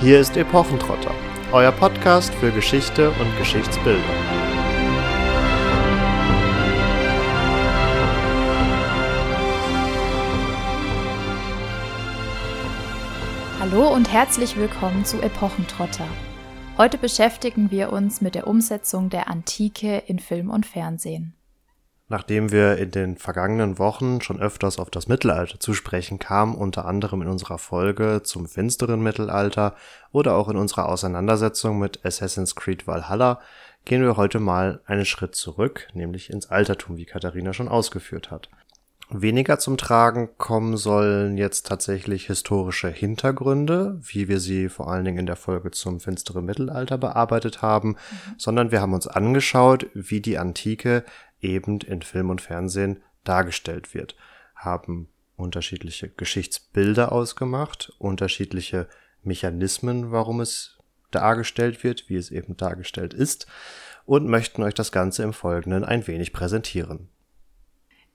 Hier ist Epochentrotter, euer Podcast für Geschichte und Geschichtsbildung. Hallo und herzlich willkommen zu Epochentrotter. Heute beschäftigen wir uns mit der Umsetzung der Antike in Film und Fernsehen. Nachdem wir in den vergangenen Wochen schon öfters auf das Mittelalter zu sprechen kamen, unter anderem in unserer Folge zum finsteren Mittelalter oder auch in unserer Auseinandersetzung mit Assassin's Creed Valhalla, gehen wir heute mal einen Schritt zurück, nämlich ins Altertum, wie Katharina schon ausgeführt hat. Weniger zum Tragen kommen sollen jetzt tatsächlich historische Hintergründe, wie wir sie vor allen Dingen in der Folge zum finsteren Mittelalter bearbeitet haben, mhm. sondern wir haben uns angeschaut, wie die Antike eben in Film und Fernsehen dargestellt wird, haben unterschiedliche Geschichtsbilder ausgemacht, unterschiedliche Mechanismen, warum es dargestellt wird, wie es eben dargestellt ist, und möchten euch das Ganze im Folgenden ein wenig präsentieren.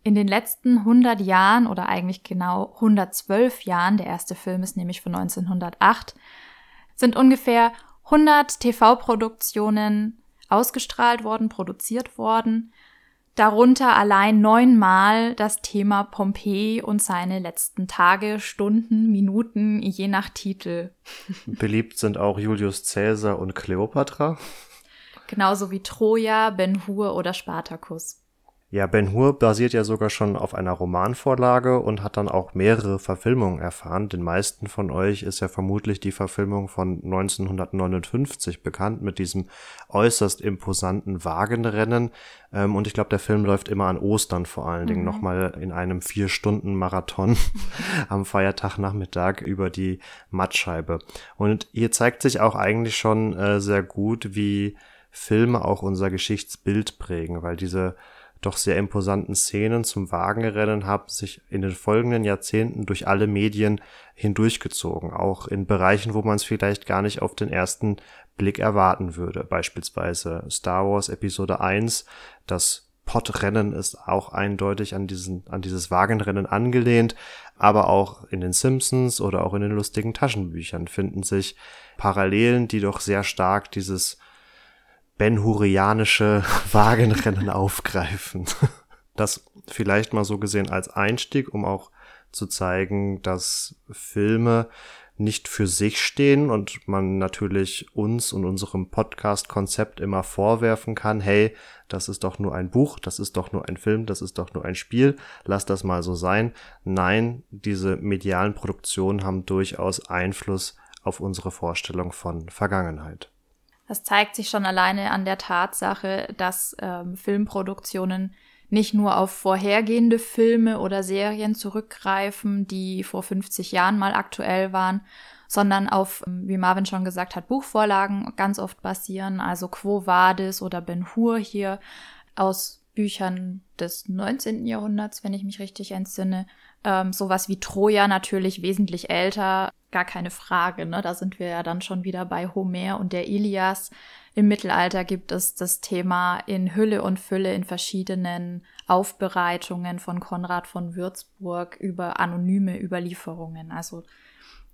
In den letzten 100 Jahren oder eigentlich genau 112 Jahren, der erste Film ist nämlich von 1908, sind ungefähr 100 TV-Produktionen ausgestrahlt worden, produziert worden, darunter allein neunmal das Thema Pompeji und seine letzten Tage, Stunden, Minuten, je nach Titel. Beliebt sind auch Julius Caesar und Kleopatra. Genauso wie Troja, Ben Hur oder Spartacus. Ja, Ben Hur basiert ja sogar schon auf einer Romanvorlage und hat dann auch mehrere Verfilmungen erfahren. Den meisten von euch ist ja vermutlich die Verfilmung von 1959 bekannt mit diesem äußerst imposanten Wagenrennen. Ähm, und ich glaube, der Film läuft immer an Ostern vor allen Dingen mhm. nochmal in einem vier Stunden Marathon am Feiertagnachmittag über die Mattscheibe. Und hier zeigt sich auch eigentlich schon äh, sehr gut, wie Filme auch unser Geschichtsbild prägen, weil diese doch sehr imposanten Szenen zum Wagenrennen haben sich in den folgenden Jahrzehnten durch alle Medien hindurchgezogen, auch in Bereichen, wo man es vielleicht gar nicht auf den ersten Blick erwarten würde. Beispielsweise Star Wars Episode 1, das Podrennen ist auch eindeutig an diesen, an dieses Wagenrennen angelehnt, aber auch in den Simpsons oder auch in den lustigen Taschenbüchern finden sich Parallelen, die doch sehr stark dieses benhurianische Wagenrennen aufgreifen. Das vielleicht mal so gesehen als Einstieg, um auch zu zeigen, dass Filme nicht für sich stehen und man natürlich uns und unserem Podcast-Konzept immer vorwerfen kann, hey, das ist doch nur ein Buch, das ist doch nur ein Film, das ist doch nur ein Spiel, lass das mal so sein. Nein, diese medialen Produktionen haben durchaus Einfluss auf unsere Vorstellung von Vergangenheit. Das zeigt sich schon alleine an der Tatsache, dass ähm, Filmproduktionen nicht nur auf vorhergehende Filme oder Serien zurückgreifen, die vor 50 Jahren mal aktuell waren, sondern auf, ähm, wie Marvin schon gesagt hat, Buchvorlagen ganz oft basieren, also Quo Vadis oder Ben Hur hier aus Büchern des 19. Jahrhunderts, wenn ich mich richtig entsinne. Ähm, sowas wie Troja natürlich wesentlich älter, gar keine Frage. Ne? Da sind wir ja dann schon wieder bei Homer und der Ilias. Im Mittelalter gibt es das Thema in Hülle und Fülle in verschiedenen Aufbereitungen von Konrad von Würzburg über anonyme Überlieferungen. Also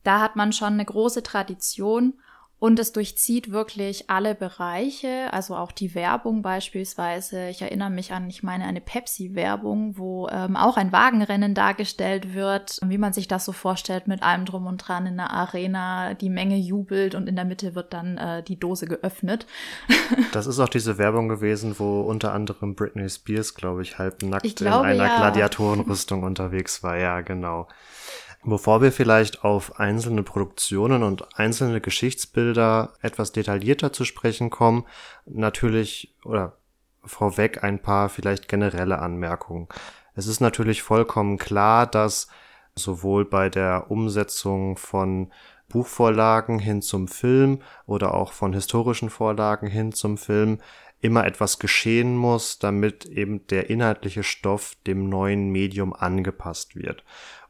da hat man schon eine große Tradition und es durchzieht wirklich alle Bereiche, also auch die Werbung beispielsweise. Ich erinnere mich an, ich meine, eine Pepsi-Werbung, wo ähm, auch ein Wagenrennen dargestellt wird, wie man sich das so vorstellt, mit allem drum und dran in der Arena, die Menge jubelt und in der Mitte wird dann äh, die Dose geöffnet. das ist auch diese Werbung gewesen, wo unter anderem Britney Spears, glaube ich, halbnackt in einer ja. Gladiatorenrüstung unterwegs war. Ja, genau. Bevor wir vielleicht auf einzelne Produktionen und einzelne Geschichtsbilder etwas detaillierter zu sprechen kommen, natürlich oder vorweg ein paar vielleicht generelle Anmerkungen. Es ist natürlich vollkommen klar, dass sowohl bei der Umsetzung von Buchvorlagen hin zum Film oder auch von historischen Vorlagen hin zum Film immer etwas geschehen muss, damit eben der inhaltliche Stoff dem neuen Medium angepasst wird.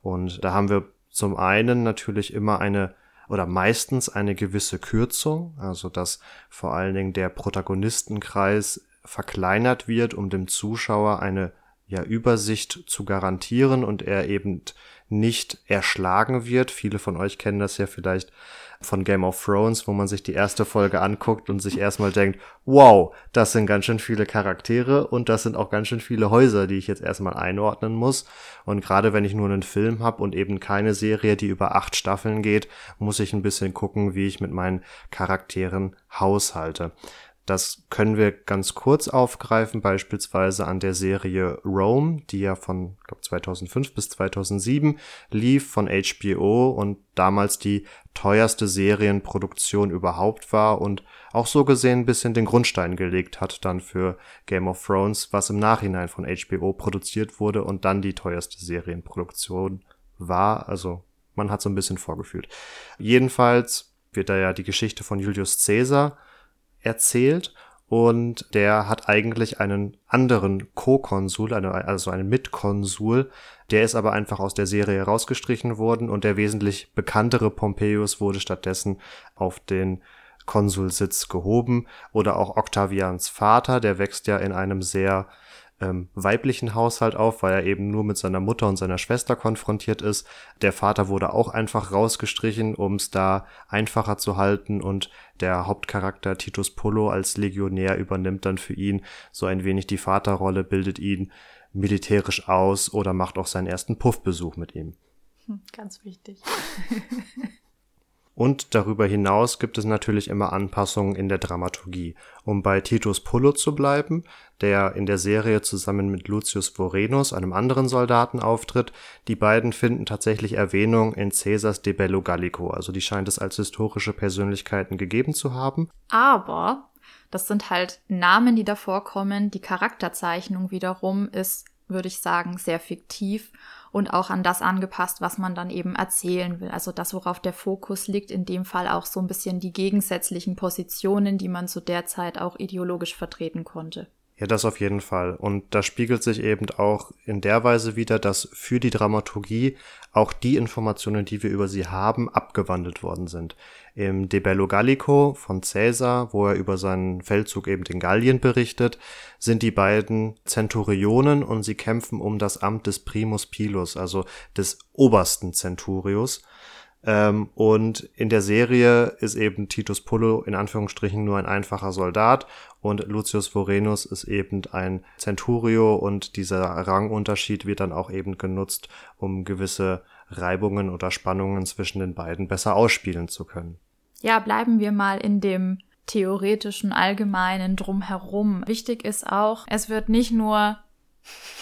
Und da haben wir zum einen natürlich immer eine oder meistens eine gewisse Kürzung, also dass vor allen Dingen der Protagonistenkreis verkleinert wird, um dem Zuschauer eine ja, Übersicht zu garantieren und er eben nicht erschlagen wird. Viele von euch kennen das ja vielleicht von Game of Thrones, wo man sich die erste Folge anguckt und sich erstmal denkt, wow, das sind ganz schön viele Charaktere und das sind auch ganz schön viele Häuser, die ich jetzt erstmal einordnen muss. Und gerade wenn ich nur einen Film habe und eben keine Serie, die über acht Staffeln geht, muss ich ein bisschen gucken, wie ich mit meinen Charakteren haushalte. Das können wir ganz kurz aufgreifen, beispielsweise an der Serie Rome, die ja von glaub, 2005 bis 2007 lief von HBO und damals die teuerste Serienproduktion überhaupt war und auch so gesehen ein bisschen den Grundstein gelegt hat dann für Game of Thrones, was im Nachhinein von HBO produziert wurde und dann die teuerste Serienproduktion war. Also man hat so ein bisschen vorgefühlt. Jedenfalls wird da ja die Geschichte von Julius Caesar erzählt und der hat eigentlich einen anderen Co-Konsul, also einen Mitkonsul, der ist aber einfach aus der Serie rausgestrichen worden und der wesentlich bekanntere Pompeius wurde stattdessen auf den Konsulsitz gehoben. Oder auch Octavians Vater, der wächst ja in einem sehr ähm, weiblichen Haushalt auf, weil er eben nur mit seiner Mutter und seiner Schwester konfrontiert ist. Der Vater wurde auch einfach rausgestrichen, um es da einfacher zu halten und der Hauptcharakter Titus Pullo als Legionär übernimmt dann für ihn so ein wenig die Vaterrolle, bildet ihn militärisch aus oder macht auch seinen ersten Puffbesuch mit ihm. Hm, ganz wichtig. Und darüber hinaus gibt es natürlich immer Anpassungen in der Dramaturgie. Um bei Titus Pullo zu bleiben, der in der Serie zusammen mit Lucius Vorenus, einem anderen Soldaten, auftritt, die beiden finden tatsächlich Erwähnung in Caesars De Bello Gallico, also die scheint es als historische Persönlichkeiten gegeben zu haben. Aber das sind halt Namen, die davor kommen. Die Charakterzeichnung wiederum ist, würde ich sagen, sehr fiktiv und auch an das angepasst, was man dann eben erzählen will. Also das, worauf der Fokus liegt, in dem Fall auch so ein bisschen die gegensätzlichen Positionen, die man zu der Zeit auch ideologisch vertreten konnte. Ja, das auf jeden Fall. Und das spiegelt sich eben auch in der Weise wieder, dass für die Dramaturgie auch die Informationen, die wir über sie haben, abgewandelt worden sind. Im De Bello Gallico von Caesar, wo er über seinen Feldzug eben in Gallien berichtet, sind die beiden Zenturionen und sie kämpfen um das Amt des Primus Pilus, also des obersten Centurius. Ähm, und in der Serie ist eben Titus Pullo in Anführungsstrichen nur ein einfacher Soldat und Lucius Vorenus ist eben ein Centurio und dieser Rangunterschied wird dann auch eben genutzt, um gewisse Reibungen oder Spannungen zwischen den beiden besser ausspielen zu können. Ja, bleiben wir mal in dem theoretischen, allgemeinen Drumherum. Wichtig ist auch, es wird nicht nur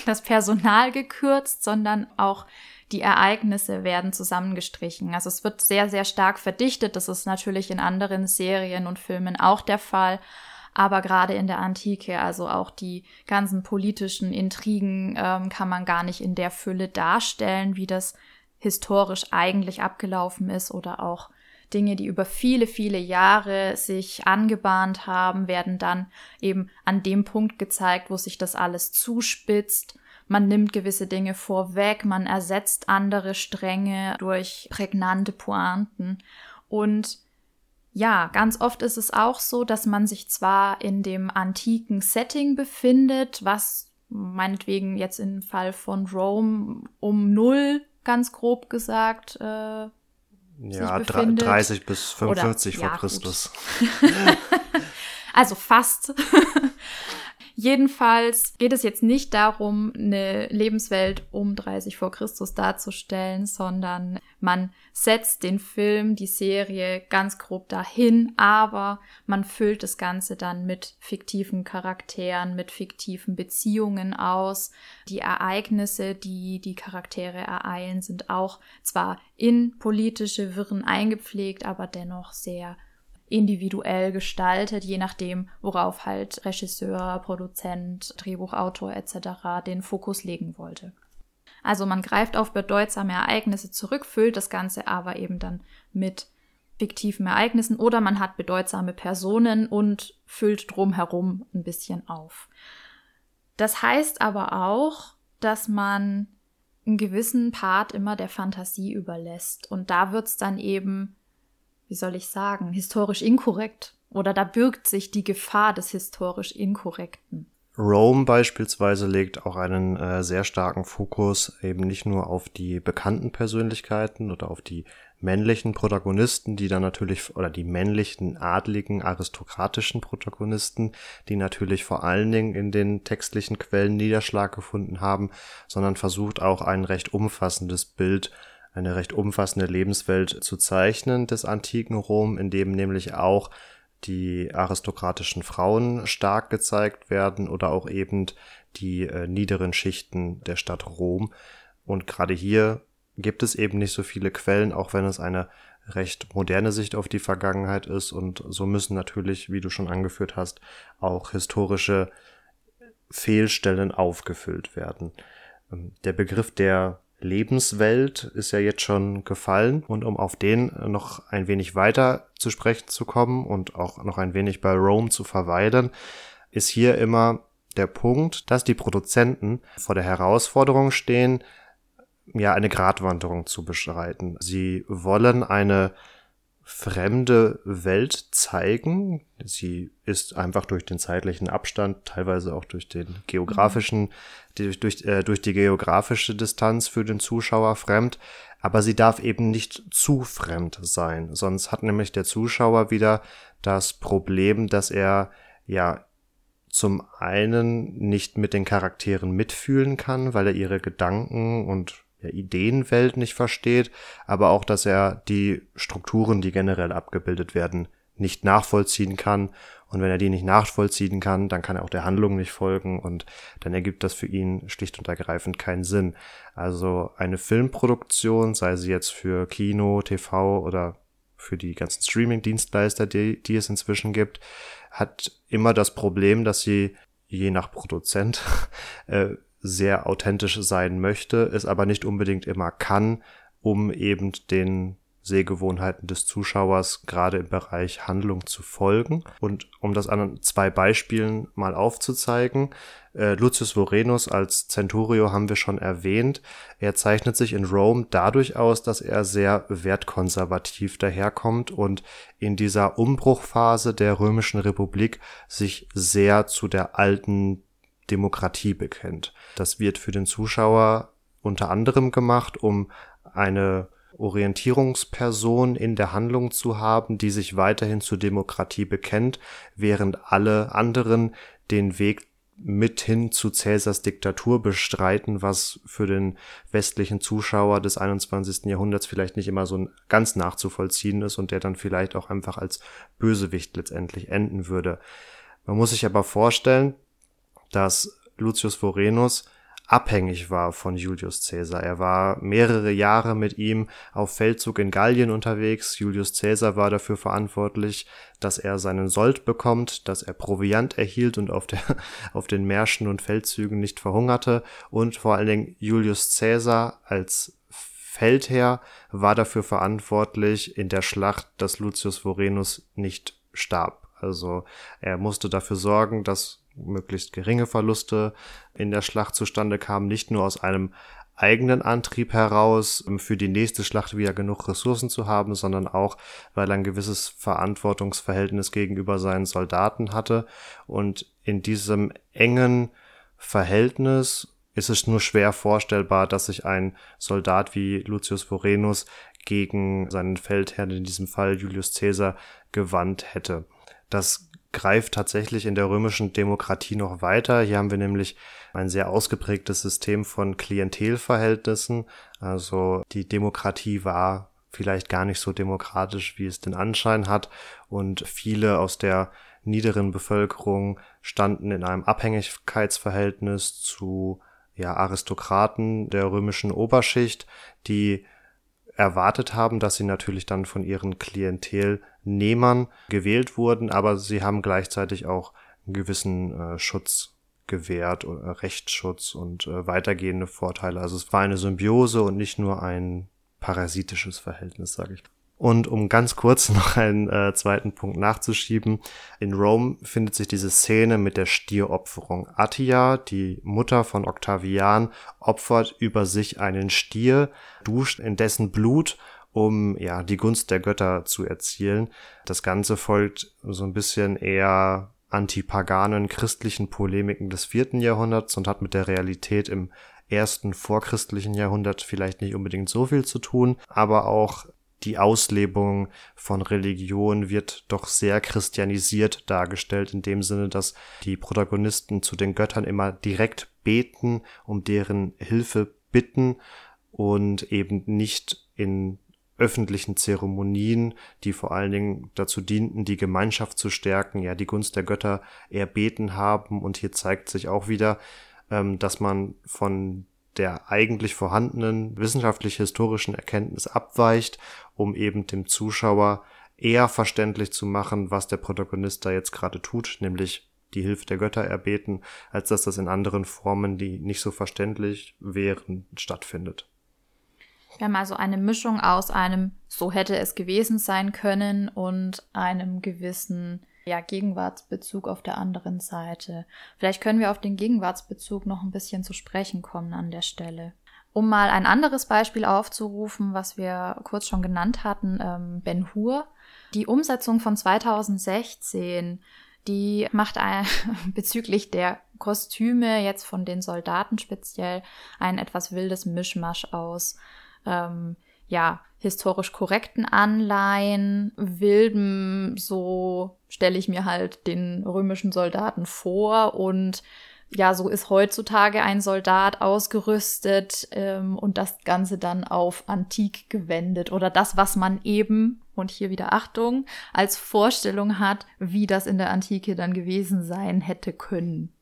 das Personal gekürzt, sondern auch die Ereignisse werden zusammengestrichen. Also es wird sehr, sehr stark verdichtet. Das ist natürlich in anderen Serien und Filmen auch der Fall. Aber gerade in der Antike, also auch die ganzen politischen Intrigen, ähm, kann man gar nicht in der Fülle darstellen, wie das historisch eigentlich abgelaufen ist oder auch Dinge, die über viele, viele Jahre sich angebahnt haben, werden dann eben an dem Punkt gezeigt, wo sich das alles zuspitzt man nimmt gewisse Dinge vorweg, man ersetzt andere Stränge durch prägnante Pointen. Und ja, ganz oft ist es auch so, dass man sich zwar in dem antiken Setting befindet, was meinetwegen jetzt im Fall von Rome um null, ganz grob gesagt, äh, ja, 30 bis 45 Oder, vor ja, Christus. also fast. Jedenfalls geht es jetzt nicht darum, eine Lebenswelt um 30 vor Christus darzustellen, sondern man setzt den Film, die Serie ganz grob dahin, aber man füllt das Ganze dann mit fiktiven Charakteren, mit fiktiven Beziehungen aus. Die Ereignisse, die die Charaktere ereilen, sind auch zwar in politische Wirren eingepflegt, aber dennoch sehr individuell gestaltet, je nachdem, worauf halt Regisseur, Produzent, Drehbuchautor etc. den Fokus legen wollte. Also man greift auf bedeutsame Ereignisse zurück, füllt das Ganze aber eben dann mit fiktiven Ereignissen oder man hat bedeutsame Personen und füllt drumherum ein bisschen auf. Das heißt aber auch, dass man einen gewissen Part immer der Fantasie überlässt und da wird's dann eben wie soll ich sagen, historisch inkorrekt oder da birgt sich die Gefahr des historisch Inkorrekten. Rome beispielsweise legt auch einen äh, sehr starken Fokus eben nicht nur auf die bekannten Persönlichkeiten oder auf die männlichen Protagonisten, die dann natürlich, oder die männlichen, adligen, aristokratischen Protagonisten, die natürlich vor allen Dingen in den textlichen Quellen Niederschlag gefunden haben, sondern versucht auch ein recht umfassendes Bild, eine recht umfassende Lebenswelt zu zeichnen des antiken Rom, in dem nämlich auch die aristokratischen Frauen stark gezeigt werden oder auch eben die äh, niederen Schichten der Stadt Rom. Und gerade hier gibt es eben nicht so viele Quellen, auch wenn es eine recht moderne Sicht auf die Vergangenheit ist. Und so müssen natürlich, wie du schon angeführt hast, auch historische Fehlstellen aufgefüllt werden. Ähm, der Begriff der Lebenswelt ist ja jetzt schon gefallen. Und um auf den noch ein wenig weiter zu sprechen zu kommen und auch noch ein wenig bei Rome zu verweilen, ist hier immer der Punkt, dass die Produzenten vor der Herausforderung stehen, ja eine Gratwanderung zu beschreiten. Sie wollen eine fremde Welt zeigen. Sie ist einfach durch den zeitlichen Abstand, teilweise auch durch den geografischen, durch, durch, äh, durch die geografische Distanz für den Zuschauer fremd. Aber sie darf eben nicht zu fremd sein. Sonst hat nämlich der Zuschauer wieder das Problem, dass er ja zum einen nicht mit den Charakteren mitfühlen kann, weil er ihre Gedanken und ja, Ideenwelt nicht versteht, aber auch, dass er die Strukturen, die generell abgebildet werden, nicht nachvollziehen kann. Und wenn er die nicht nachvollziehen kann, dann kann er auch der Handlung nicht folgen und dann ergibt das für ihn schlicht und ergreifend keinen Sinn. Also eine Filmproduktion, sei sie jetzt für Kino, TV oder für die ganzen Streaming-Dienstleister, die, die es inzwischen gibt, hat immer das Problem, dass sie je nach Produzent äh, sehr authentisch sein möchte, es aber nicht unbedingt immer kann, um eben den Sehgewohnheiten des Zuschauers gerade im Bereich Handlung zu folgen. Und um das an zwei Beispielen mal aufzuzeigen, äh, Lucius Vorenus als Centurio haben wir schon erwähnt. Er zeichnet sich in Rome dadurch aus, dass er sehr wertkonservativ daherkommt und in dieser Umbruchphase der römischen Republik sich sehr zu der alten Demokratie bekennt. Das wird für den Zuschauer unter anderem gemacht, um eine Orientierungsperson in der Handlung zu haben, die sich weiterhin zur Demokratie bekennt, während alle anderen den Weg mithin zu Cäsars Diktatur bestreiten, was für den westlichen Zuschauer des 21. Jahrhunderts vielleicht nicht immer so ganz nachzuvollziehen ist und der dann vielleicht auch einfach als Bösewicht letztendlich enden würde. Man muss sich aber vorstellen, dass Lucius Vorenus abhängig war von Julius Caesar. Er war mehrere Jahre mit ihm auf Feldzug in Gallien unterwegs. Julius Caesar war dafür verantwortlich, dass er seinen Sold bekommt, dass er Proviant erhielt und auf, der, auf den Märschen und Feldzügen nicht verhungerte. Und vor allen Dingen Julius Caesar als Feldherr war dafür verantwortlich in der Schlacht, dass Lucius Vorenus nicht starb. Also er musste dafür sorgen, dass möglichst geringe Verluste in der Schlacht zustande kamen, nicht nur aus einem eigenen Antrieb heraus, für die nächste Schlacht wieder genug Ressourcen zu haben, sondern auch, weil er ein gewisses Verantwortungsverhältnis gegenüber seinen Soldaten hatte. Und in diesem engen Verhältnis ist es nur schwer vorstellbar, dass sich ein Soldat wie Lucius Vorenus gegen seinen Feldherrn, in diesem Fall Julius Caesar, gewandt hätte. Das greift tatsächlich in der römischen Demokratie noch weiter. Hier haben wir nämlich ein sehr ausgeprägtes System von Klientelverhältnissen. Also die Demokratie war vielleicht gar nicht so demokratisch, wie es den Anschein hat. Und viele aus der niederen Bevölkerung standen in einem Abhängigkeitsverhältnis zu ja, Aristokraten der römischen Oberschicht, die erwartet haben, dass sie natürlich dann von ihren Klientelnehmern gewählt wurden, aber sie haben gleichzeitig auch einen gewissen äh, Schutz gewährt, äh, Rechtsschutz und äh, weitergehende Vorteile. Also es war eine Symbiose und nicht nur ein parasitisches Verhältnis, sage ich. Und um ganz kurz noch einen äh, zweiten Punkt nachzuschieben, in Rom findet sich diese Szene mit der Stieropferung. Attia, die Mutter von Octavian, opfert über sich einen Stier, duscht in dessen Blut, um ja die Gunst der Götter zu erzielen. Das Ganze folgt so ein bisschen eher antipaganen christlichen Polemiken des vierten Jahrhunderts und hat mit der Realität im ersten vorchristlichen Jahrhundert vielleicht nicht unbedingt so viel zu tun, aber auch die Auslebung von Religion wird doch sehr christianisiert dargestellt, in dem Sinne, dass die Protagonisten zu den Göttern immer direkt beten, um deren Hilfe bitten und eben nicht in öffentlichen Zeremonien, die vor allen Dingen dazu dienten, die Gemeinschaft zu stärken, ja, die Gunst der Götter erbeten haben. Und hier zeigt sich auch wieder, ähm, dass man von der eigentlich vorhandenen wissenschaftlich-historischen Erkenntnis abweicht, um eben dem Zuschauer eher verständlich zu machen, was der Protagonist da jetzt gerade tut, nämlich die Hilfe der Götter erbeten, als dass das in anderen Formen, die nicht so verständlich wären, stattfindet. Wir haben also eine Mischung aus einem so hätte es gewesen sein können und einem gewissen ja, Gegenwartsbezug auf der anderen Seite. Vielleicht können wir auf den Gegenwartsbezug noch ein bisschen zu sprechen kommen an der Stelle. Um mal ein anderes Beispiel aufzurufen, was wir kurz schon genannt hatten, ähm, Ben Hur. Die Umsetzung von 2016, die macht ein, bezüglich der Kostüme jetzt von den Soldaten speziell ein etwas wildes Mischmasch aus. Ähm, ja, historisch korrekten Anleihen, wilden, so stelle ich mir halt den römischen Soldaten vor und ja, so ist heutzutage ein Soldat ausgerüstet ähm, und das Ganze dann auf Antik gewendet oder das, was man eben, und hier wieder Achtung, als Vorstellung hat, wie das in der Antike dann gewesen sein hätte können.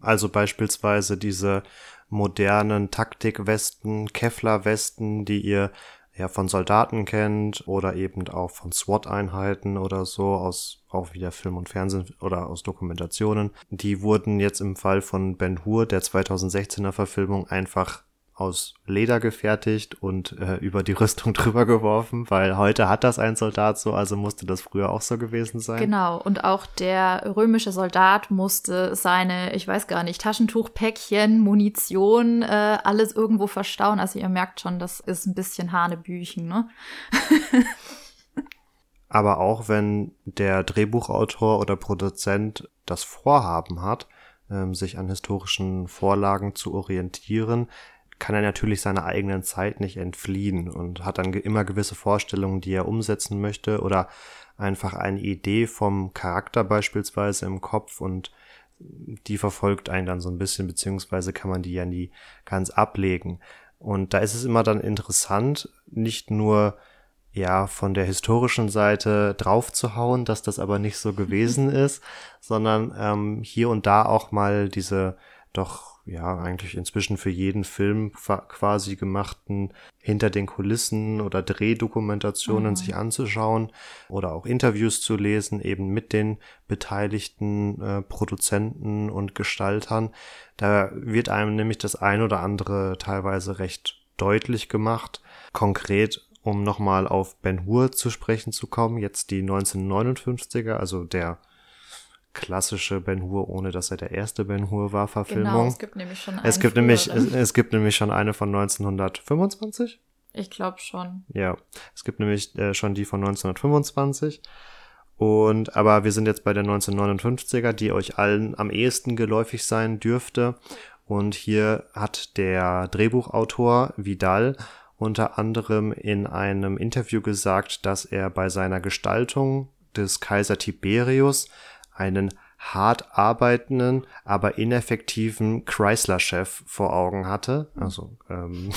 Also beispielsweise diese modernen Taktikwesten, Kevlar-Westen, die ihr ja von Soldaten kennt oder eben auch von SWAT-Einheiten oder so aus auch wieder Film und Fernsehen oder aus Dokumentationen. Die wurden jetzt im Fall von Ben Hur, der 2016er Verfilmung, einfach aus Leder gefertigt und äh, über die Rüstung drüber geworfen, weil heute hat das ein Soldat so, also musste das früher auch so gewesen sein. Genau, und auch der römische Soldat musste seine, ich weiß gar nicht, Taschentuchpäckchen, Munition, äh, alles irgendwo verstauen. Also ihr merkt schon, das ist ein bisschen Hanebüchen, ne? Aber auch wenn der Drehbuchautor oder Produzent das Vorhaben hat, ähm, sich an historischen Vorlagen zu orientieren, kann er natürlich seiner eigenen Zeit nicht entfliehen und hat dann immer gewisse Vorstellungen, die er umsetzen möchte oder einfach eine Idee vom Charakter beispielsweise im Kopf und die verfolgt einen dann so ein bisschen, beziehungsweise kann man die ja nie ganz ablegen. Und da ist es immer dann interessant, nicht nur ja von der historischen Seite draufzuhauen, dass das aber nicht so gewesen ist, sondern ähm, hier und da auch mal diese doch ja eigentlich inzwischen für jeden Film quasi gemachten hinter den Kulissen oder Drehdokumentationen mhm. sich anzuschauen oder auch Interviews zu lesen, eben mit den beteiligten äh, Produzenten und Gestaltern. Da wird einem nämlich das ein oder andere teilweise recht deutlich gemacht. Konkret um nochmal auf Ben Hur zu sprechen zu kommen, jetzt die 1959er, also der klassische Ben Hur, ohne dass er der erste Ben Hur war, Verfilmung. Genau, es gibt nämlich schon eine. Es gibt nämlich, es, es, gibt nämlich schon eine von 1925. Ich glaube schon. Ja, es gibt nämlich äh, schon die von 1925. Und, aber wir sind jetzt bei der 1959er, die euch allen am ehesten geläufig sein dürfte. Und hier hat der Drehbuchautor Vidal unter anderem in einem Interview gesagt, dass er bei seiner Gestaltung des Kaiser Tiberius einen hart arbeitenden, aber ineffektiven Chrysler-Chef vor Augen hatte. Also ähm,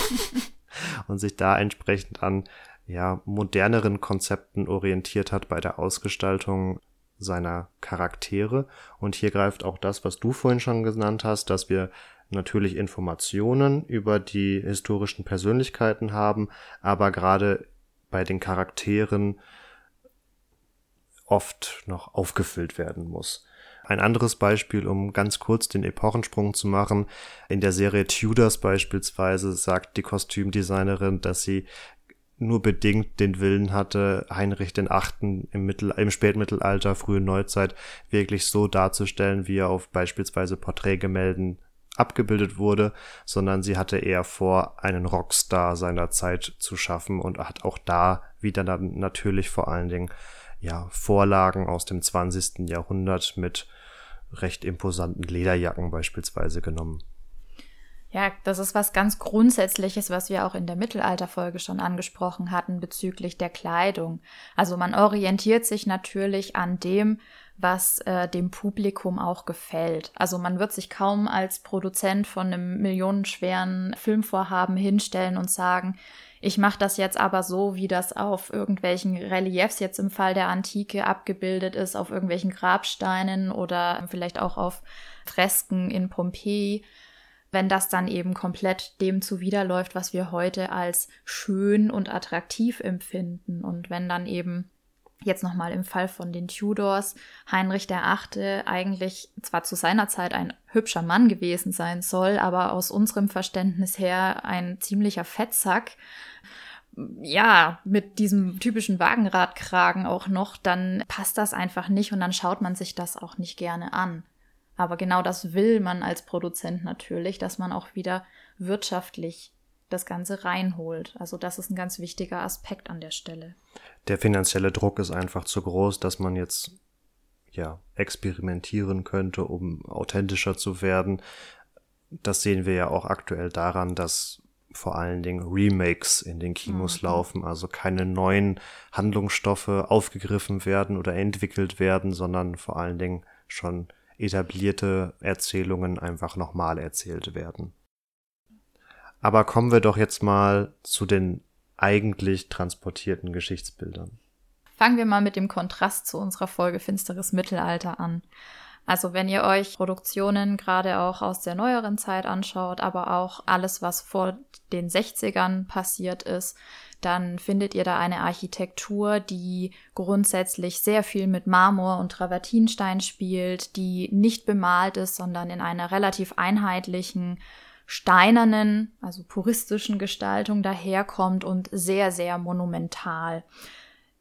und sich da entsprechend an ja moderneren Konzepten orientiert hat bei der Ausgestaltung seiner Charaktere. Und hier greift auch das, was du vorhin schon genannt hast, dass wir natürlich Informationen über die historischen Persönlichkeiten haben, aber gerade bei den Charakteren oft noch aufgefüllt werden muss. Ein anderes Beispiel, um ganz kurz den Epochensprung zu machen. In der Serie Tudors beispielsweise sagt die Kostümdesignerin, dass sie nur bedingt den Willen hatte, Heinrich den Achten im, Mittel, im Spätmittelalter, frühe Neuzeit wirklich so darzustellen, wie er auf beispielsweise Porträtgemälden abgebildet wurde, sondern sie hatte eher vor, einen Rockstar seiner Zeit zu schaffen und hat auch da wieder natürlich vor allen Dingen ja, Vorlagen aus dem 20. Jahrhundert mit recht imposanten Lederjacken beispielsweise genommen. Ja, das ist was ganz Grundsätzliches, was wir auch in der Mittelalterfolge schon angesprochen hatten bezüglich der Kleidung. Also man orientiert sich natürlich an dem, was äh, dem Publikum auch gefällt. Also man wird sich kaum als Produzent von einem millionenschweren Filmvorhaben hinstellen und sagen, ich mache das jetzt aber so, wie das auf irgendwelchen Reliefs jetzt im Fall der Antike abgebildet ist, auf irgendwelchen Grabsteinen oder vielleicht auch auf Fresken in Pompeji wenn das dann eben komplett dem zuwiderläuft, was wir heute als schön und attraktiv empfinden. Und wenn dann eben jetzt nochmal im Fall von den Tudors Heinrich der Achte eigentlich zwar zu seiner Zeit ein hübscher Mann gewesen sein soll, aber aus unserem Verständnis her ein ziemlicher Fettsack, ja, mit diesem typischen Wagenradkragen auch noch, dann passt das einfach nicht und dann schaut man sich das auch nicht gerne an. Aber genau das will man als Produzent natürlich, dass man auch wieder wirtschaftlich das Ganze reinholt. Also das ist ein ganz wichtiger Aspekt an der Stelle. Der finanzielle Druck ist einfach zu groß, dass man jetzt ja experimentieren könnte, um authentischer zu werden. Das sehen wir ja auch aktuell daran, dass vor allen Dingen Remakes in den Kinos mhm. laufen, also keine neuen Handlungsstoffe aufgegriffen werden oder entwickelt werden, sondern vor allen Dingen schon etablierte Erzählungen einfach nochmal erzählt werden. Aber kommen wir doch jetzt mal zu den eigentlich transportierten Geschichtsbildern. Fangen wir mal mit dem Kontrast zu unserer Folge Finsteres Mittelalter an. Also wenn ihr euch Produktionen gerade auch aus der neueren Zeit anschaut, aber auch alles, was vor den 60ern passiert ist, dann findet ihr da eine Architektur, die grundsätzlich sehr viel mit Marmor und Travertinstein spielt, die nicht bemalt ist, sondern in einer relativ einheitlichen steinernen, also puristischen Gestaltung daherkommt und sehr, sehr monumental.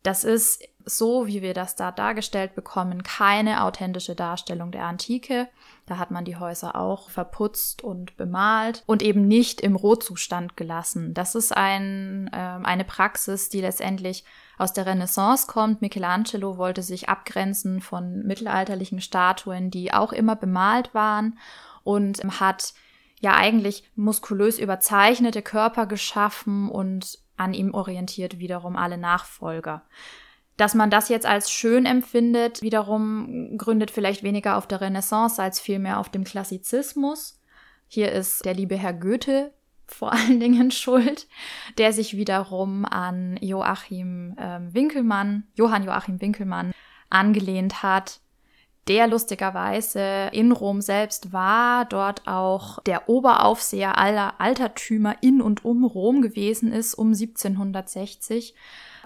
Das ist so, wie wir das da dargestellt bekommen, keine authentische Darstellung der Antike. Da hat man die Häuser auch verputzt und bemalt und eben nicht im Rohzustand gelassen. Das ist ein, äh, eine Praxis, die letztendlich aus der Renaissance kommt. Michelangelo wollte sich abgrenzen von mittelalterlichen Statuen, die auch immer bemalt waren und hat ja eigentlich muskulös überzeichnete Körper geschaffen und an ihm orientiert wiederum alle Nachfolger. Dass man das jetzt als schön empfindet, wiederum gründet vielleicht weniger auf der Renaissance als vielmehr auf dem Klassizismus. Hier ist der liebe Herr Goethe vor allen Dingen schuld, der sich wiederum an Joachim äh, Winkelmann, Johann Joachim Winkelmann angelehnt hat, der lustigerweise in Rom selbst war, dort auch der Oberaufseher aller Altertümer in und um Rom gewesen ist um 1760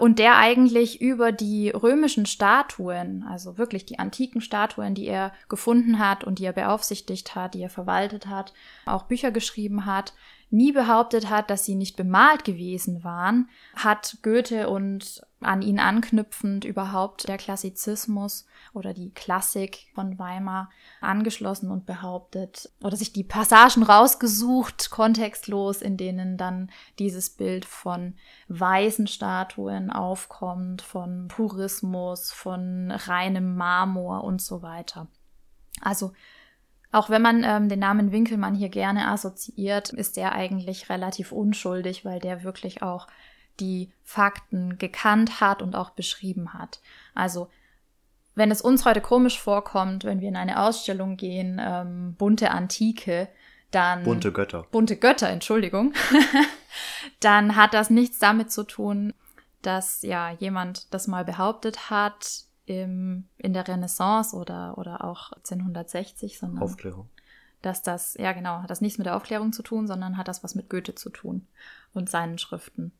und der eigentlich über die römischen Statuen, also wirklich die antiken Statuen, die er gefunden hat und die er beaufsichtigt hat, die er verwaltet hat, auch Bücher geschrieben hat, nie behauptet hat, dass sie nicht bemalt gewesen waren, hat Goethe und an ihn anknüpfend überhaupt der Klassizismus oder die Klassik von Weimar angeschlossen und behauptet oder sich die Passagen rausgesucht, kontextlos, in denen dann dieses Bild von weißen Statuen aufkommt, von Purismus, von reinem Marmor und so weiter. Also auch wenn man ähm, den Namen Winkelmann hier gerne assoziiert, ist der eigentlich relativ unschuldig, weil der wirklich auch die Fakten gekannt hat und auch beschrieben hat. Also wenn es uns heute komisch vorkommt, wenn wir in eine Ausstellung gehen, ähm, bunte Antike, dann bunte Götter. Bunte Götter, Entschuldigung. dann hat das nichts damit zu tun, dass ja jemand das mal behauptet hat im, in der Renaissance oder, oder auch 1860, sondern Aufklärung. Dass das, ja genau, hat das nichts mit der Aufklärung zu tun, sondern hat das was mit Goethe zu tun und seinen Schriften.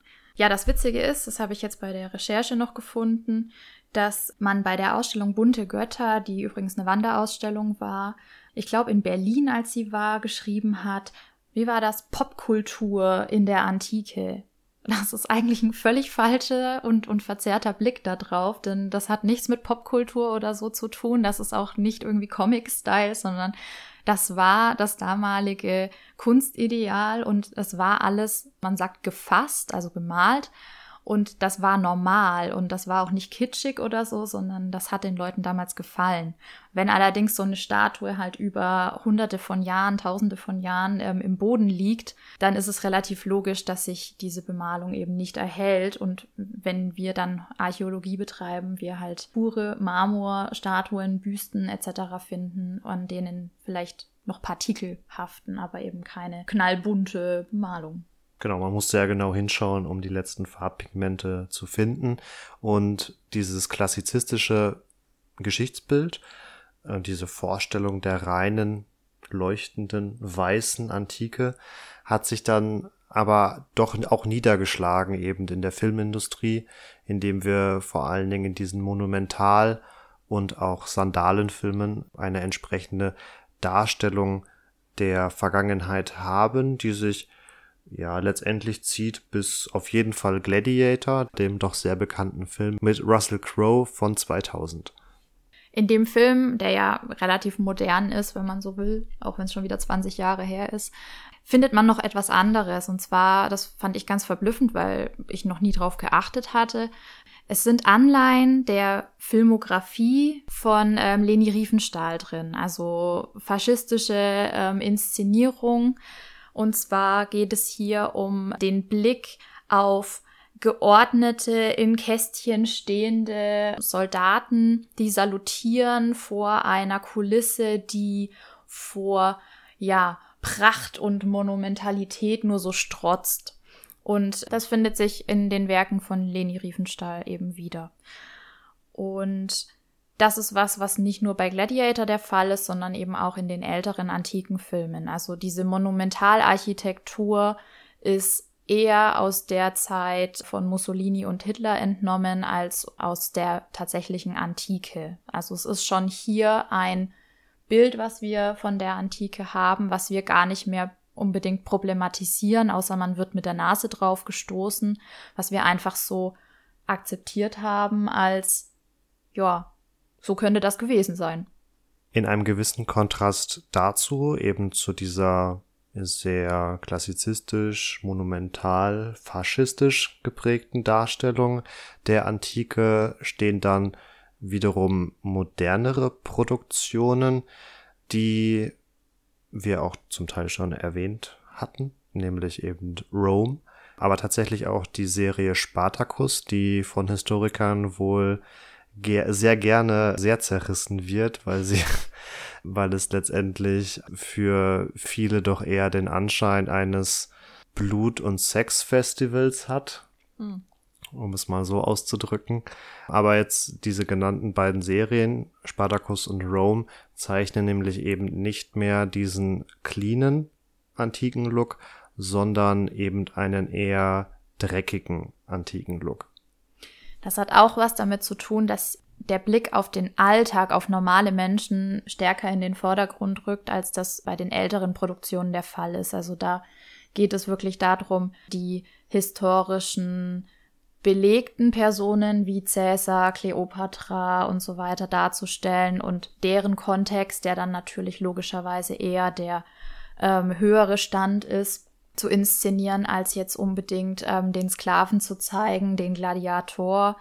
Ja, das Witzige ist, das habe ich jetzt bei der Recherche noch gefunden, dass man bei der Ausstellung Bunte Götter, die übrigens eine Wanderausstellung war, ich glaube in Berlin, als sie war, geschrieben hat, wie war das Popkultur in der Antike? Das ist eigentlich ein völlig falscher und, und verzerrter Blick da drauf, denn das hat nichts mit Popkultur oder so zu tun. Das ist auch nicht irgendwie Comic-Style, sondern das war das damalige Kunstideal und es war alles, man sagt, gefasst, also bemalt. Und das war normal und das war auch nicht kitschig oder so, sondern das hat den Leuten damals gefallen. Wenn allerdings so eine Statue halt über hunderte von Jahren, tausende von Jahren ähm, im Boden liegt, dann ist es relativ logisch, dass sich diese Bemalung eben nicht erhält. Und wenn wir dann Archäologie betreiben, wir halt pure Marmorstatuen, Büsten etc. finden, an denen vielleicht noch Partikel haften, aber eben keine knallbunte Bemalung. Genau, man muss sehr genau hinschauen, um die letzten Farbpigmente zu finden. Und dieses klassizistische Geschichtsbild, äh, diese Vorstellung der reinen, leuchtenden, weißen Antike, hat sich dann aber doch auch niedergeschlagen eben in der Filmindustrie, indem wir vor allen Dingen in diesen Monumental- und auch Sandalenfilmen eine entsprechende Darstellung der Vergangenheit haben, die sich ja, letztendlich zieht bis auf jeden Fall Gladiator, dem doch sehr bekannten Film mit Russell Crowe von 2000. In dem Film, der ja relativ modern ist, wenn man so will, auch wenn es schon wieder 20 Jahre her ist, findet man noch etwas anderes. Und zwar, das fand ich ganz verblüffend, weil ich noch nie drauf geachtet hatte. Es sind Anleihen der Filmografie von ähm, Leni Riefenstahl drin, also faschistische ähm, Inszenierung und zwar geht es hier um den Blick auf geordnete, in Kästchen stehende Soldaten, die salutieren vor einer Kulisse, die vor, ja, Pracht und Monumentalität nur so strotzt. Und das findet sich in den Werken von Leni Riefenstahl eben wieder. Und das ist was, was nicht nur bei Gladiator der Fall ist, sondern eben auch in den älteren antiken Filmen. Also diese Monumentalarchitektur ist eher aus der Zeit von Mussolini und Hitler entnommen als aus der tatsächlichen Antike. Also es ist schon hier ein Bild, was wir von der Antike haben, was wir gar nicht mehr unbedingt problematisieren, außer man wird mit der Nase drauf gestoßen, was wir einfach so akzeptiert haben als ja, so könnte das gewesen sein. In einem gewissen Kontrast dazu, eben zu dieser sehr klassizistisch, monumental, faschistisch geprägten Darstellung der Antike stehen dann wiederum modernere Produktionen, die wir auch zum Teil schon erwähnt hatten, nämlich eben Rome, aber tatsächlich auch die Serie Spartacus, die von Historikern wohl sehr gerne sehr zerrissen wird, weil sie, weil es letztendlich für viele doch eher den Anschein eines Blut- und Sexfestivals hat. Hm. Um es mal so auszudrücken. Aber jetzt diese genannten beiden Serien, Spartacus und Rome, zeichnen nämlich eben nicht mehr diesen cleanen antiken Look, sondern eben einen eher dreckigen antiken Look. Das hat auch was damit zu tun, dass der Blick auf den Alltag, auf normale Menschen stärker in den Vordergrund rückt, als das bei den älteren Produktionen der Fall ist. Also da geht es wirklich darum, die historischen belegten Personen wie Cäsar, Kleopatra und so weiter darzustellen und deren Kontext, der dann natürlich logischerweise eher der ähm, höhere Stand ist, zu inszenieren, als jetzt unbedingt ähm, den Sklaven zu zeigen, den Gladiator.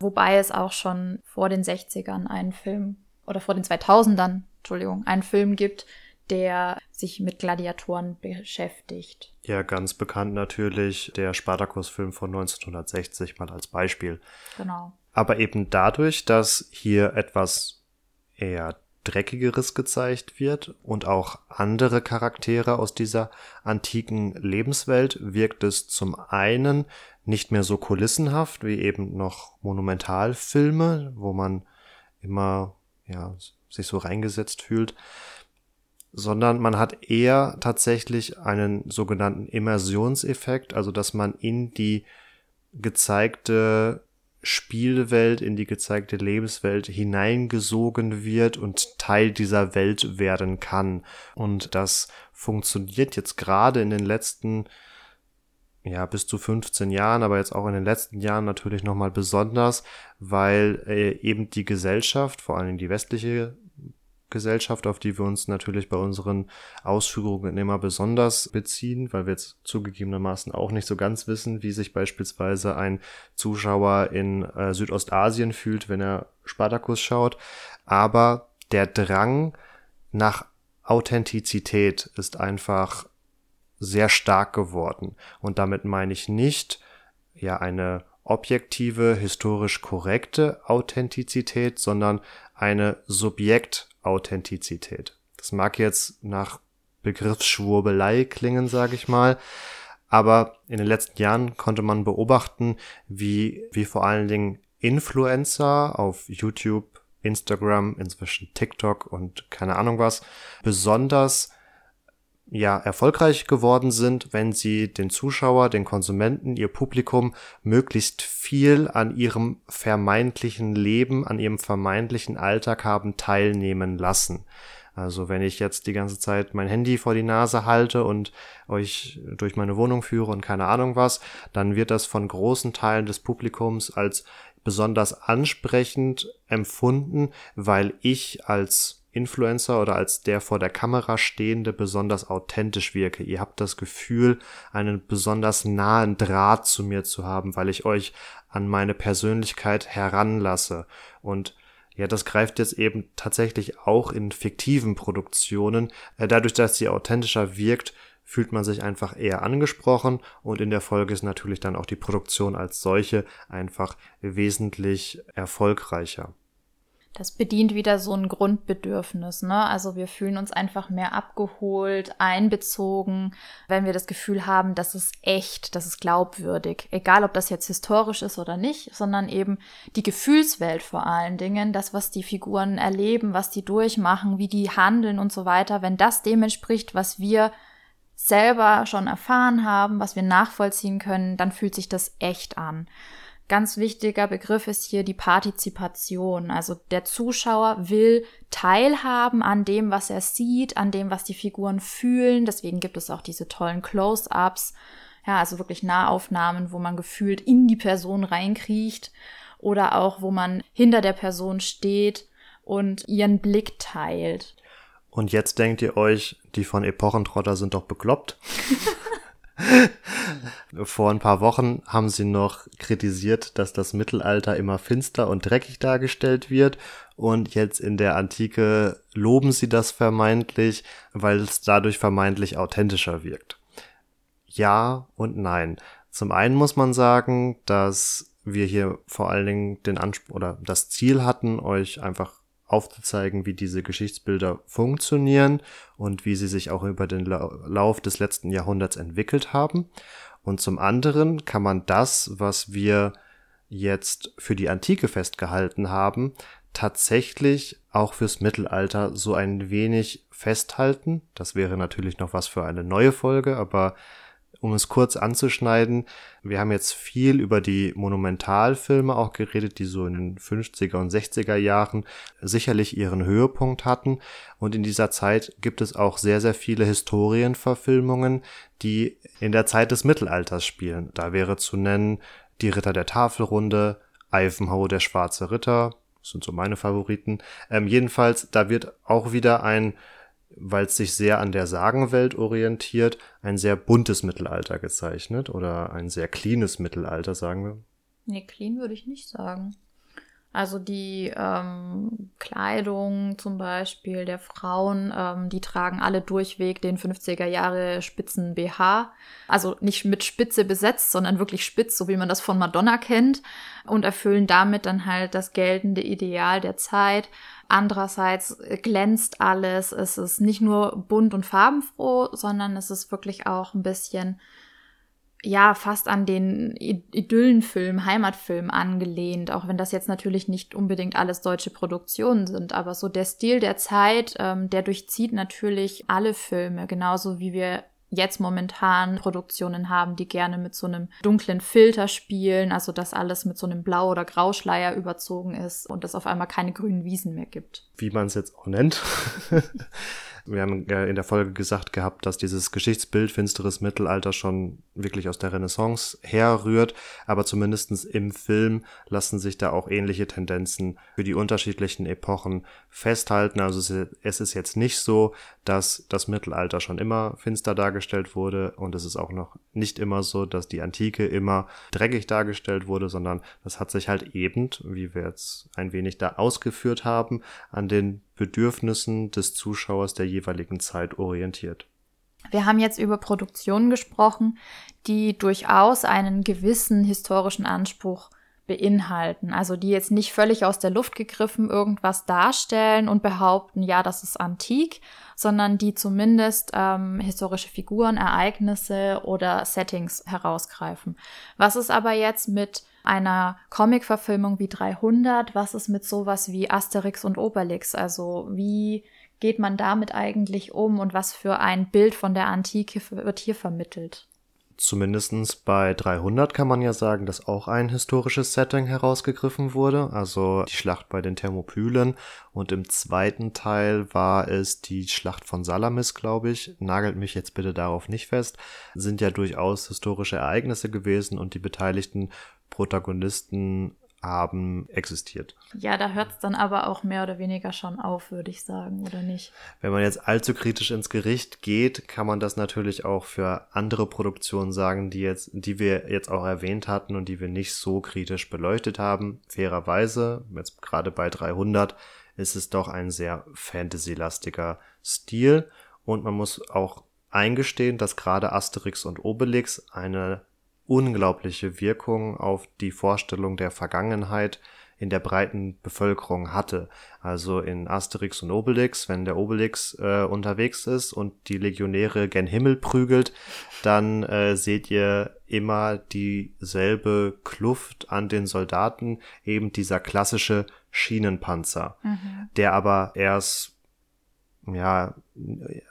Wobei es auch schon vor den 60ern einen Film oder vor den 2000ern, Entschuldigung, einen Film gibt, der sich mit Gladiatoren beschäftigt. Ja, ganz bekannt natürlich der Spartacus-Film von 1960 mal als Beispiel. Genau. Aber eben dadurch, dass hier etwas eher Dreckigeres gezeigt wird und auch andere Charaktere aus dieser antiken Lebenswelt, wirkt es zum einen nicht mehr so kulissenhaft wie eben noch Monumentalfilme, wo man immer ja, sich so reingesetzt fühlt, sondern man hat eher tatsächlich einen sogenannten Immersionseffekt, also dass man in die gezeigte Spielwelt, in die gezeigte Lebenswelt hineingesogen wird und Teil dieser Welt werden kann. Und das funktioniert jetzt gerade in den letzten, ja, bis zu 15 Jahren, aber jetzt auch in den letzten Jahren natürlich nochmal besonders, weil äh, eben die Gesellschaft, vor allem die westliche Gesellschaft, auf die wir uns natürlich bei unseren Ausführungen immer besonders beziehen, weil wir jetzt zugegebenermaßen auch nicht so ganz wissen, wie sich beispielsweise ein Zuschauer in äh, Südostasien fühlt, wenn er Spartacus schaut. Aber der Drang nach Authentizität ist einfach sehr stark geworden. Und damit meine ich nicht, ja, eine objektive, historisch korrekte Authentizität, sondern eine Subjektauthentizität. Das mag jetzt nach Begriffsschwurbelei klingen, sage ich mal, aber in den letzten Jahren konnte man beobachten, wie, wie vor allen Dingen Influencer auf YouTube, Instagram, inzwischen TikTok und keine Ahnung was, besonders ja erfolgreich geworden sind, wenn sie den Zuschauer, den Konsumenten, ihr Publikum möglichst viel an ihrem vermeintlichen Leben, an ihrem vermeintlichen Alltag haben teilnehmen lassen. Also wenn ich jetzt die ganze Zeit mein Handy vor die Nase halte und euch durch meine Wohnung führe und keine Ahnung was, dann wird das von großen Teilen des Publikums als besonders ansprechend empfunden, weil ich als Influencer oder als der vor der Kamera stehende besonders authentisch wirke. Ihr habt das Gefühl, einen besonders nahen Draht zu mir zu haben, weil ich euch an meine Persönlichkeit heranlasse. Und ja, das greift jetzt eben tatsächlich auch in fiktiven Produktionen. Äh, dadurch, dass sie authentischer wirkt, fühlt man sich einfach eher angesprochen und in der Folge ist natürlich dann auch die Produktion als solche einfach wesentlich erfolgreicher. Das bedient wieder so ein Grundbedürfnis, ne? Also wir fühlen uns einfach mehr abgeholt, einbezogen, wenn wir das Gefühl haben, das ist echt, das ist glaubwürdig. Egal, ob das jetzt historisch ist oder nicht, sondern eben die Gefühlswelt vor allen Dingen, das, was die Figuren erleben, was die durchmachen, wie die handeln und so weiter, wenn das dem entspricht, was wir selber schon erfahren haben, was wir nachvollziehen können, dann fühlt sich das echt an. Ganz wichtiger Begriff ist hier die Partizipation. Also der Zuschauer will teilhaben an dem, was er sieht, an dem, was die Figuren fühlen. Deswegen gibt es auch diese tollen Close-ups. Ja, also wirklich Nahaufnahmen, wo man gefühlt in die Person reinkriecht oder auch, wo man hinter der Person steht und ihren Blick teilt. Und jetzt denkt ihr euch, die von Epochentrotter sind doch bekloppt. Vor ein paar Wochen haben sie noch kritisiert, dass das Mittelalter immer finster und dreckig dargestellt wird. Und jetzt in der Antike loben sie das vermeintlich, weil es dadurch vermeintlich authentischer wirkt. Ja und nein. Zum einen muss man sagen, dass wir hier vor allen Dingen den Anspruch oder das Ziel hatten, euch einfach aufzuzeigen, wie diese Geschichtsbilder funktionieren und wie sie sich auch über den Lauf des letzten Jahrhunderts entwickelt haben. Und zum anderen kann man das, was wir jetzt für die Antike festgehalten haben, tatsächlich auch fürs Mittelalter so ein wenig festhalten. Das wäre natürlich noch was für eine neue Folge, aber um es kurz anzuschneiden, wir haben jetzt viel über die Monumentalfilme auch geredet, die so in den 50er und 60er Jahren sicherlich ihren Höhepunkt hatten. Und in dieser Zeit gibt es auch sehr, sehr viele Historienverfilmungen, die in der Zeit des Mittelalters spielen. Da wäre zu nennen die Ritter der Tafelrunde, Ivanhoe der Schwarze Ritter, das sind so meine Favoriten. Ähm, jedenfalls, da wird auch wieder ein weil es sich sehr an der Sagenwelt orientiert, ein sehr buntes Mittelalter gezeichnet oder ein sehr cleanes Mittelalter, sagen wir. Nee, clean würde ich nicht sagen. Also die ähm, Kleidung zum Beispiel der Frauen, ähm, die tragen alle durchweg den 50er Jahre Spitzen BH. Also nicht mit Spitze besetzt, sondern wirklich spitz, so wie man das von Madonna kennt. Und erfüllen damit dann halt das geltende Ideal der Zeit. Andererseits glänzt alles. Es ist nicht nur bunt und farbenfroh, sondern es ist wirklich auch ein bisschen ja, fast an den Idyllenfilm, Heimatfilm angelehnt, auch wenn das jetzt natürlich nicht unbedingt alles deutsche Produktionen sind, aber so der Stil der Zeit, ähm, der durchzieht natürlich alle Filme, genauso wie wir jetzt momentan Produktionen haben, die gerne mit so einem dunklen Filter spielen, also dass alles mit so einem Blau- oder Grauschleier überzogen ist und es auf einmal keine grünen Wiesen mehr gibt. Wie man es jetzt auch nennt. Wir haben äh, in der Folge gesagt gehabt, dass dieses Geschichtsbild finsteres Mittelalter schon wirklich aus der Renaissance herrührt, aber zumindestens im Film lassen sich da auch ähnliche Tendenzen für die unterschiedlichen Epochen festhalten. Also es ist jetzt nicht so, dass das Mittelalter schon immer finster dargestellt wurde und es ist auch noch nicht immer so, dass die Antike immer dreckig dargestellt wurde, sondern das hat sich halt eben, wie wir jetzt ein wenig da ausgeführt haben, an den Bedürfnissen des Zuschauers der jeweiligen Zeit orientiert. Wir haben jetzt über Produktionen gesprochen, die durchaus einen gewissen historischen Anspruch beinhalten. Also die jetzt nicht völlig aus der Luft gegriffen irgendwas darstellen und behaupten, ja, das ist antik, sondern die zumindest ähm, historische Figuren, Ereignisse oder Settings herausgreifen. Was ist aber jetzt mit einer Comic-Verfilmung wie 300? Was ist mit sowas wie Asterix und Obelix? Also wie geht man damit eigentlich um und was für ein Bild von der Antike wird hier vermittelt? Zumindestens bei 300 kann man ja sagen, dass auch ein historisches Setting herausgegriffen wurde, also die Schlacht bei den Thermopylen. Und im zweiten Teil war es die Schlacht von Salamis, glaube ich. Nagelt mich jetzt bitte darauf nicht fest. Sind ja durchaus historische Ereignisse gewesen und die beteiligten Protagonisten haben existiert. Ja, da hört es dann aber auch mehr oder weniger schon auf, würde ich sagen, oder nicht? Wenn man jetzt allzu kritisch ins Gericht geht, kann man das natürlich auch für andere Produktionen sagen, die jetzt, die wir jetzt auch erwähnt hatten und die wir nicht so kritisch beleuchtet haben. Fairerweise, jetzt gerade bei 300, ist es doch ein sehr fantasy-lastiger Stil und man muss auch eingestehen, dass gerade Asterix und Obelix eine unglaubliche Wirkung auf die Vorstellung der Vergangenheit in der breiten Bevölkerung hatte. Also in Asterix und Obelix, wenn der Obelix äh, unterwegs ist und die Legionäre gen Himmel prügelt, dann äh, seht ihr immer dieselbe Kluft an den Soldaten, eben dieser klassische Schienenpanzer, mhm. der aber erst ja,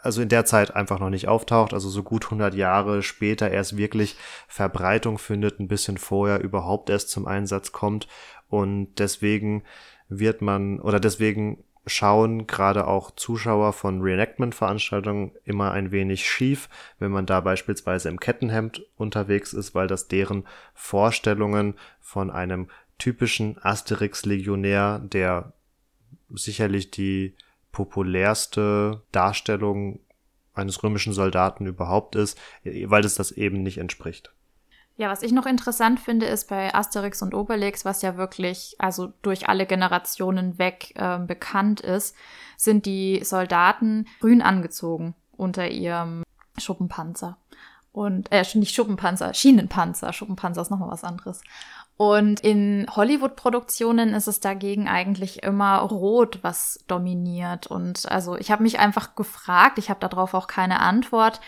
also in der Zeit einfach noch nicht auftaucht, also so gut 100 Jahre später erst wirklich Verbreitung findet, ein bisschen vorher überhaupt erst zum Einsatz kommt. Und deswegen wird man oder deswegen schauen gerade auch Zuschauer von Reenactment-Veranstaltungen immer ein wenig schief, wenn man da beispielsweise im Kettenhemd unterwegs ist, weil das deren Vorstellungen von einem typischen Asterix-Legionär, der sicherlich die populärste Darstellung eines römischen Soldaten überhaupt ist, weil es das eben nicht entspricht. Ja, was ich noch interessant finde, ist bei Asterix und Obelix, was ja wirklich also durch alle Generationen weg äh, bekannt ist, sind die Soldaten grün angezogen unter ihrem Schuppenpanzer. Und äh, nicht Schuppenpanzer, Schienenpanzer. Schuppenpanzer ist nochmal was anderes. Und in Hollywood-Produktionen ist es dagegen eigentlich immer rot, was dominiert. Und also ich habe mich einfach gefragt, ich habe darauf auch keine Antwort,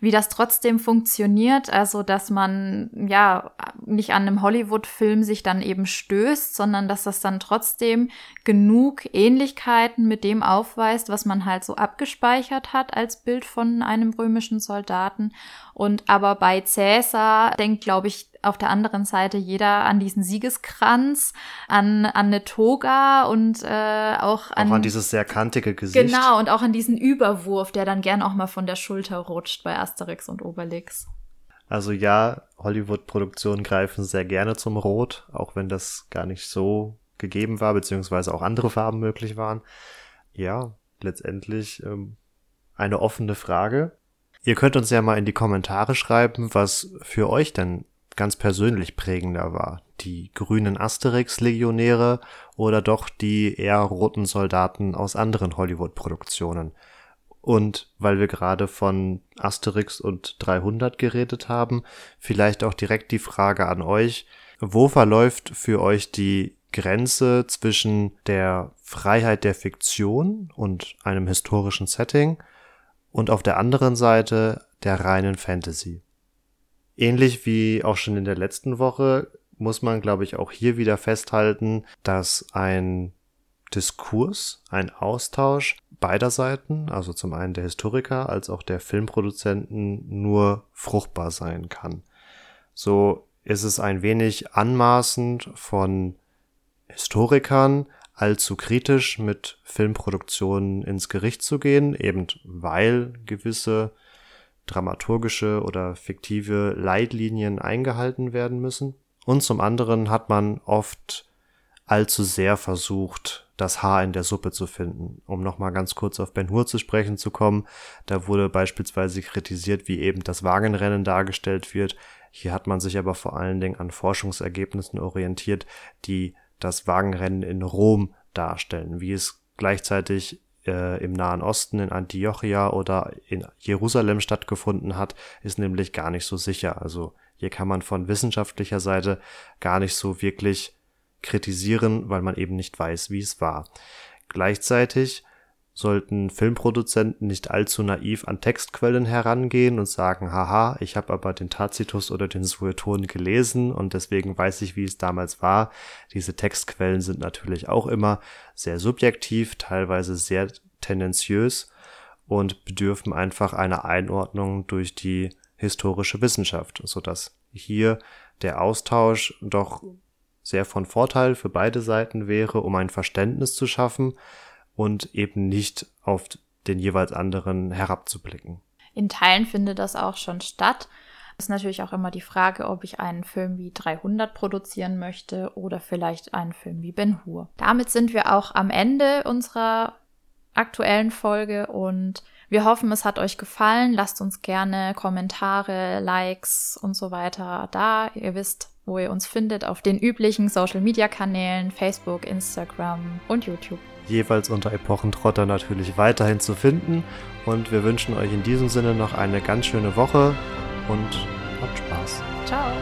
wie das trotzdem funktioniert. Also dass man ja nicht an einem Hollywood-Film sich dann eben stößt, sondern dass das dann trotzdem genug Ähnlichkeiten mit dem aufweist, was man halt so abgespeichert hat als Bild von einem römischen Soldaten. Und aber bei Cäsar denkt, glaube ich, auf der anderen Seite jeder an diesen Siegeskranz, an, an eine Toga und äh, auch an. Auch an dieses sehr kantige Gesicht. Genau, und auch an diesen Überwurf, der dann gern auch mal von der Schulter rutscht bei Asterix und Obelix. Also ja, Hollywood-Produktionen greifen sehr gerne zum Rot, auch wenn das gar nicht so gegeben war, beziehungsweise auch andere Farben möglich waren. Ja, letztendlich ähm, eine offene Frage. Ihr könnt uns ja mal in die Kommentare schreiben, was für euch denn ganz persönlich prägender war. Die grünen Asterix-Legionäre oder doch die eher roten Soldaten aus anderen Hollywood-Produktionen. Und weil wir gerade von Asterix und 300 geredet haben, vielleicht auch direkt die Frage an euch, wo verläuft für euch die Grenze zwischen der Freiheit der Fiktion und einem historischen Setting und auf der anderen Seite der reinen Fantasy? Ähnlich wie auch schon in der letzten Woche muss man, glaube ich, auch hier wieder festhalten, dass ein Diskurs, ein Austausch beider Seiten, also zum einen der Historiker als auch der Filmproduzenten, nur fruchtbar sein kann. So ist es ein wenig anmaßend von Historikern allzu kritisch mit Filmproduktionen ins Gericht zu gehen, eben weil gewisse dramaturgische oder fiktive Leitlinien eingehalten werden müssen. Und zum anderen hat man oft allzu sehr versucht, das Haar in der Suppe zu finden. Um nochmal ganz kurz auf Ben Hur zu sprechen zu kommen, da wurde beispielsweise kritisiert, wie eben das Wagenrennen dargestellt wird. Hier hat man sich aber vor allen Dingen an Forschungsergebnissen orientiert, die das Wagenrennen in Rom darstellen, wie es gleichzeitig äh, im Nahen Osten in Antiochia oder in Jerusalem stattgefunden hat, ist nämlich gar nicht so sicher. Also hier kann man von wissenschaftlicher Seite gar nicht so wirklich kritisieren, weil man eben nicht weiß, wie es war. Gleichzeitig sollten Filmproduzenten nicht allzu naiv an Textquellen herangehen und sagen, haha, ich habe aber den Tacitus oder den Sueton gelesen und deswegen weiß ich, wie es damals war. Diese Textquellen sind natürlich auch immer sehr subjektiv, teilweise sehr tendenziös und bedürfen einfach einer Einordnung durch die historische Wissenschaft, sodass hier der Austausch doch sehr von Vorteil für beide Seiten wäre, um ein Verständnis zu schaffen und eben nicht auf den jeweils anderen herabzublicken. In Teilen findet das auch schon statt. Es ist natürlich auch immer die Frage, ob ich einen Film wie 300 produzieren möchte oder vielleicht einen Film wie Ben Hur. Damit sind wir auch am Ende unserer aktuellen Folge und wir hoffen, es hat euch gefallen. Lasst uns gerne Kommentare, Likes und so weiter da. Ihr wisst, wo ihr uns findet auf den üblichen Social-Media-Kanälen Facebook, Instagram und YouTube. Jeweils unter Epochentrotter natürlich weiterhin zu finden. Und wir wünschen euch in diesem Sinne noch eine ganz schöne Woche und habt Spaß. Ciao.